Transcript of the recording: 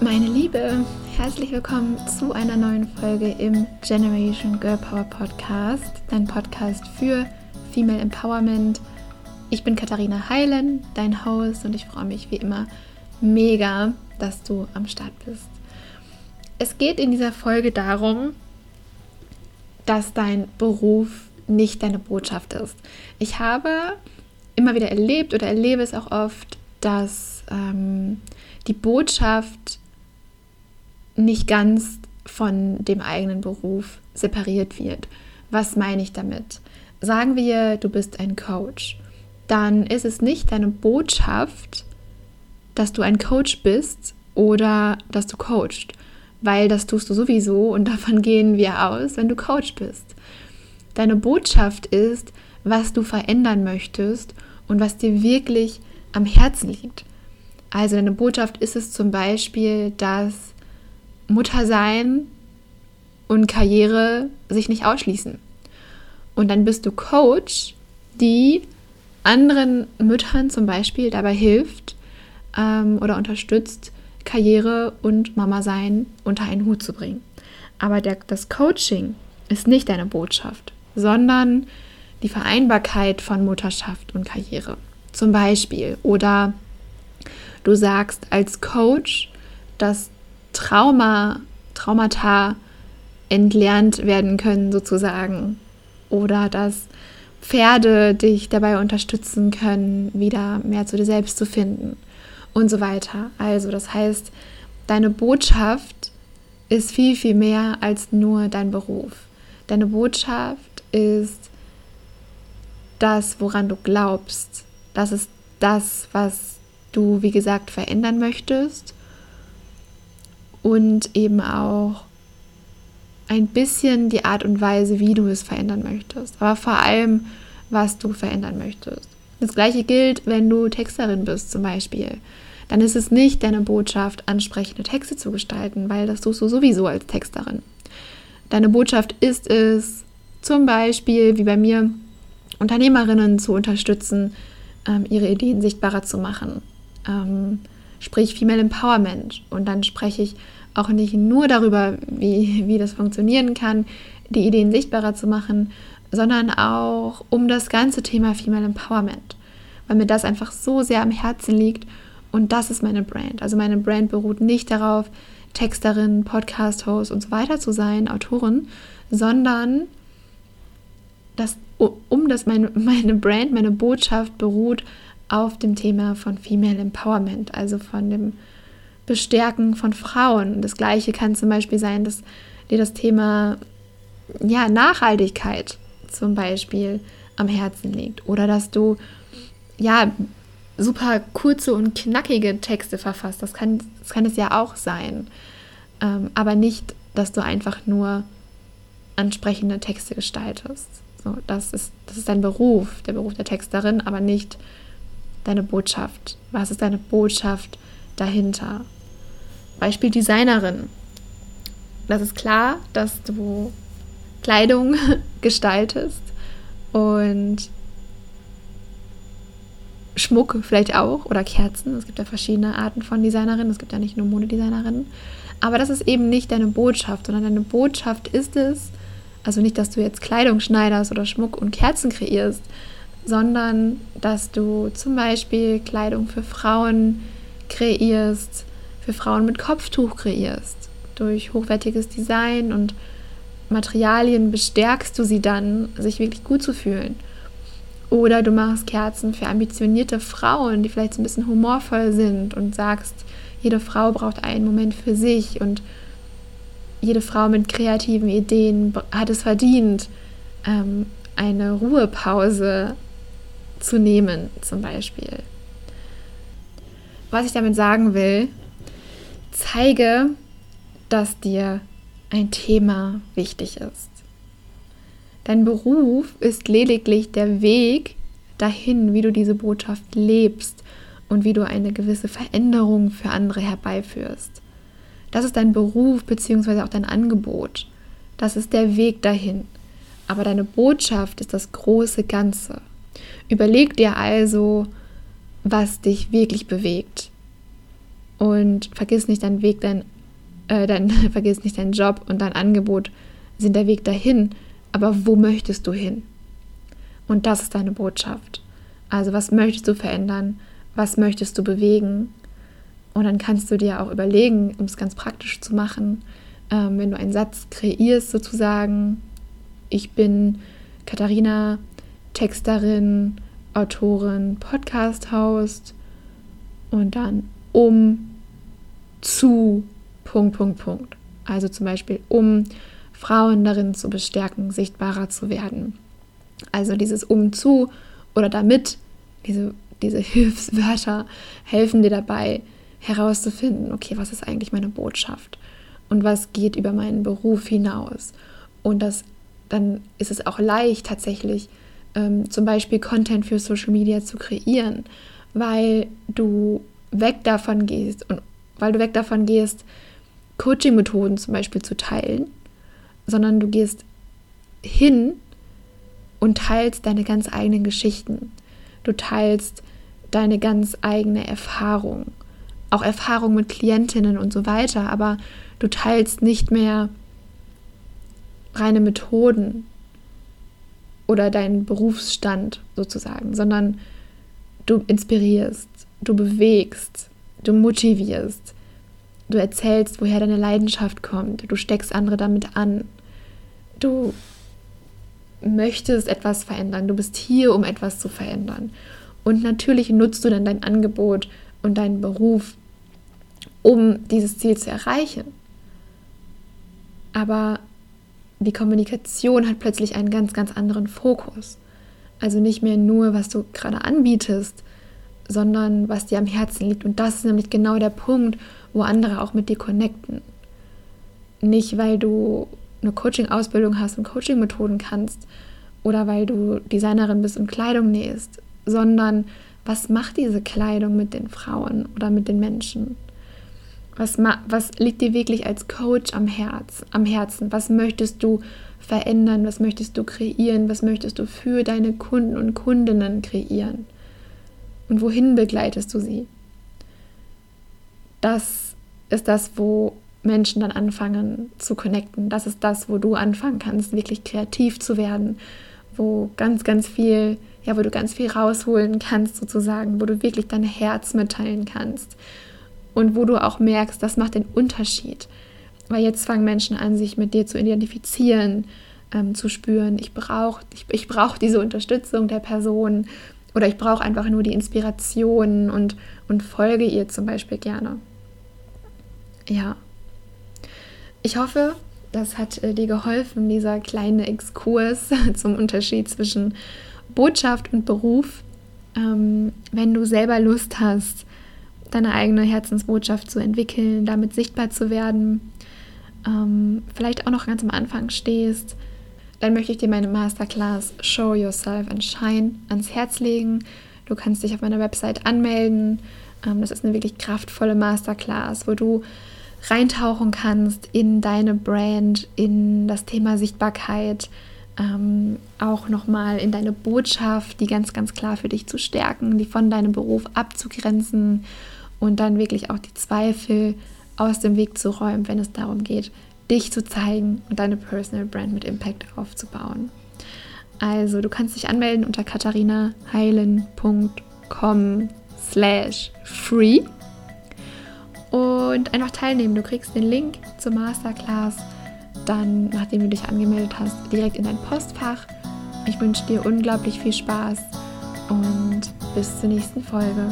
Meine Liebe, herzlich willkommen zu einer neuen Folge im Generation Girl Power Podcast, dein Podcast für Female Empowerment. Ich bin Katharina Heilen, dein Host, und ich freue mich wie immer mega, dass du am Start bist. Es geht in dieser Folge darum, dass dein Beruf nicht deine Botschaft ist. Ich habe immer wieder erlebt oder erlebe es auch oft, dass ähm, die Botschaft nicht ganz von dem eigenen Beruf separiert wird. Was meine ich damit? Sagen wir, du bist ein Coach. Dann ist es nicht deine Botschaft, dass du ein Coach bist oder dass du coachst, weil das tust du sowieso und davon gehen wir aus, wenn du Coach bist. Deine Botschaft ist, was du verändern möchtest und was dir wirklich am Herzen liegt. Also deine Botschaft ist es zum Beispiel, dass Muttersein und Karriere sich nicht ausschließen. Und dann bist du Coach, die anderen Müttern zum Beispiel dabei hilft ähm, oder unterstützt, Karriere und Mama sein unter einen Hut zu bringen. Aber der, das Coaching ist nicht deine Botschaft, sondern die Vereinbarkeit von Mutterschaft und Karriere. Zum Beispiel. Oder du sagst als Coach, dass Trauma, Traumata entlernt werden können, sozusagen. Oder dass Pferde dich dabei unterstützen können, wieder mehr zu dir selbst zu finden und so weiter. Also das heißt, deine Botschaft ist viel, viel mehr als nur dein Beruf. Deine Botschaft ist das, woran du glaubst. Das ist das, was du, wie gesagt, verändern möchtest. Und eben auch ein bisschen die Art und Weise, wie du es verändern möchtest. Aber vor allem, was du verändern möchtest. Das gleiche gilt, wenn du Texterin bist zum Beispiel. Dann ist es nicht deine Botschaft, ansprechende Texte zu gestalten, weil das tust du sowieso als Texterin. Deine Botschaft ist es, zum Beispiel, wie bei mir, Unternehmerinnen zu unterstützen, ähm, ihre Ideen sichtbarer zu machen. Sprich Female Empowerment. Und dann spreche ich auch nicht nur darüber, wie, wie das funktionieren kann, die Ideen sichtbarer zu machen, sondern auch um das ganze Thema Female Empowerment, weil mir das einfach so sehr am Herzen liegt und das ist meine Brand. Also meine Brand beruht nicht darauf, Texterin, Podcast-Host und so weiter zu sein, Autorin, sondern das, um das meine, meine Brand, meine Botschaft beruht auf dem Thema von Female Empowerment, also von dem Bestärken von Frauen. Das gleiche kann zum Beispiel sein, dass dir das Thema ja, Nachhaltigkeit zum Beispiel am Herzen liegt oder dass du ja super kurze und knackige Texte verfasst. Das kann, das kann es ja auch sein. Ähm, aber nicht, dass du einfach nur ansprechende Texte gestaltest. So, das, ist, das ist dein Beruf, der Beruf der Texterin, aber nicht deine Botschaft. Was ist deine Botschaft dahinter? Beispiel Designerin. Das ist klar, dass du Kleidung gestaltest und Schmuck vielleicht auch oder Kerzen. Es gibt ja verschiedene Arten von Designerinnen. Es gibt ja nicht nur Modedesignerinnen. Aber das ist eben nicht deine Botschaft, sondern deine Botschaft ist es, also nicht, dass du jetzt Kleidung schneiderst oder Schmuck und Kerzen kreierst, sondern dass du zum Beispiel Kleidung für Frauen kreierst, für Frauen mit Kopftuch kreierst. Durch hochwertiges Design und Materialien bestärkst du sie dann, sich wirklich gut zu fühlen. Oder du machst Kerzen für ambitionierte Frauen, die vielleicht so ein bisschen humorvoll sind und sagst, jede Frau braucht einen Moment für sich und jede Frau mit kreativen Ideen hat es verdient, ähm, eine Ruhepause zu nehmen, zum Beispiel. Was ich damit sagen will, zeige, dass dir ein Thema wichtig ist. Dein Beruf ist lediglich der Weg dahin, wie du diese Botschaft lebst und wie du eine gewisse Veränderung für andere herbeiführst. Das ist dein Beruf bzw. auch dein Angebot. Das ist der Weg dahin. Aber deine Botschaft ist das große Ganze. Überleg dir also, was dich wirklich bewegt. Und vergiss nicht deinen Weg, dein, äh, dein, vergiss nicht deinen Job und dein Angebot sind der Weg dahin. Aber wo möchtest du hin? Und das ist deine Botschaft. Also was möchtest du verändern? Was möchtest du bewegen? Und dann kannst du dir auch überlegen, um es ganz praktisch zu machen, ähm, wenn du einen Satz kreierst sozusagen, ich bin Katharina, Texterin, Autorin, Podcast-Host und dann um zu Punkt, Punkt, Punkt. Also zum Beispiel um Frauen darin zu bestärken, sichtbarer zu werden. Also dieses um zu oder damit, diese, diese Hilfswörter helfen dir dabei herauszufinden, okay, was ist eigentlich meine Botschaft und was geht über meinen Beruf hinaus. Und das, dann ist es auch leicht tatsächlich, ähm, zum Beispiel Content für Social Media zu kreieren, weil du weg davon gehst und weil du weg davon gehst, Coaching-Methoden zum Beispiel zu teilen, sondern du gehst hin und teilst deine ganz eigenen Geschichten. Du teilst deine ganz eigene Erfahrung, auch Erfahrung mit Klientinnen und so weiter, aber du teilst nicht mehr reine Methoden oder deinen Berufsstand sozusagen, sondern du inspirierst, du bewegst, du motivierst, du erzählst, woher deine Leidenschaft kommt, du steckst andere damit an, du möchtest etwas verändern, du bist hier, um etwas zu verändern. Und natürlich nutzt du dann dein Angebot und deinen Beruf, um dieses Ziel zu erreichen. Aber die Kommunikation hat plötzlich einen ganz, ganz anderen Fokus. Also nicht mehr nur, was du gerade anbietest, sondern was dir am Herzen liegt. Und das ist nämlich genau der Punkt, wo andere auch mit dir connecten. Nicht, weil du eine Coaching-Ausbildung hast und Coaching-Methoden kannst oder weil du Designerin bist und Kleidung nähst, sondern was macht diese Kleidung mit den Frauen oder mit den Menschen? Was, was liegt dir wirklich als Coach am, Herz, am Herzen? Was möchtest du verändern? Was möchtest du kreieren? Was möchtest du für deine Kunden und Kundinnen kreieren? Und wohin begleitest du sie? Das ist das, wo Menschen dann anfangen zu connecten. Das ist das, wo du anfangen kannst, wirklich kreativ zu werden, wo ganz, ganz viel, ja, wo du ganz viel rausholen kannst, sozusagen, wo du wirklich dein Herz mitteilen kannst und wo du auch merkst, das macht den Unterschied. Weil jetzt fangen Menschen an, sich mit dir zu identifizieren, ähm, zu spüren, ich brauche ich, ich brauch diese Unterstützung der Person oder ich brauche einfach nur die Inspiration und, und folge ihr zum Beispiel gerne. Ja. Ich hoffe, das hat äh, dir geholfen, dieser kleine Exkurs zum Unterschied zwischen Botschaft und Beruf. Ähm, wenn du selber Lust hast, deine eigene Herzensbotschaft zu entwickeln, damit sichtbar zu werden, ähm, vielleicht auch noch ganz am Anfang stehst, dann möchte ich dir meine Masterclass Show Yourself and Shine ans Herz legen. Du kannst dich auf meiner Website anmelden. Ähm, das ist eine wirklich kraftvolle Masterclass, wo du reintauchen kannst in deine Brand, in das Thema Sichtbarkeit, ähm, auch nochmal in deine Botschaft, die ganz, ganz klar für dich zu stärken, die von deinem Beruf abzugrenzen und dann wirklich auch die Zweifel aus dem Weg zu räumen, wenn es darum geht, dich zu zeigen und deine Personal Brand mit Impact aufzubauen. Also du kannst dich anmelden unter katharinaheilen.com slash free und einfach teilnehmen. Du kriegst den Link zur Masterclass dann, nachdem du dich angemeldet hast, direkt in dein Postfach. Ich wünsche dir unglaublich viel Spaß und bis zur nächsten Folge.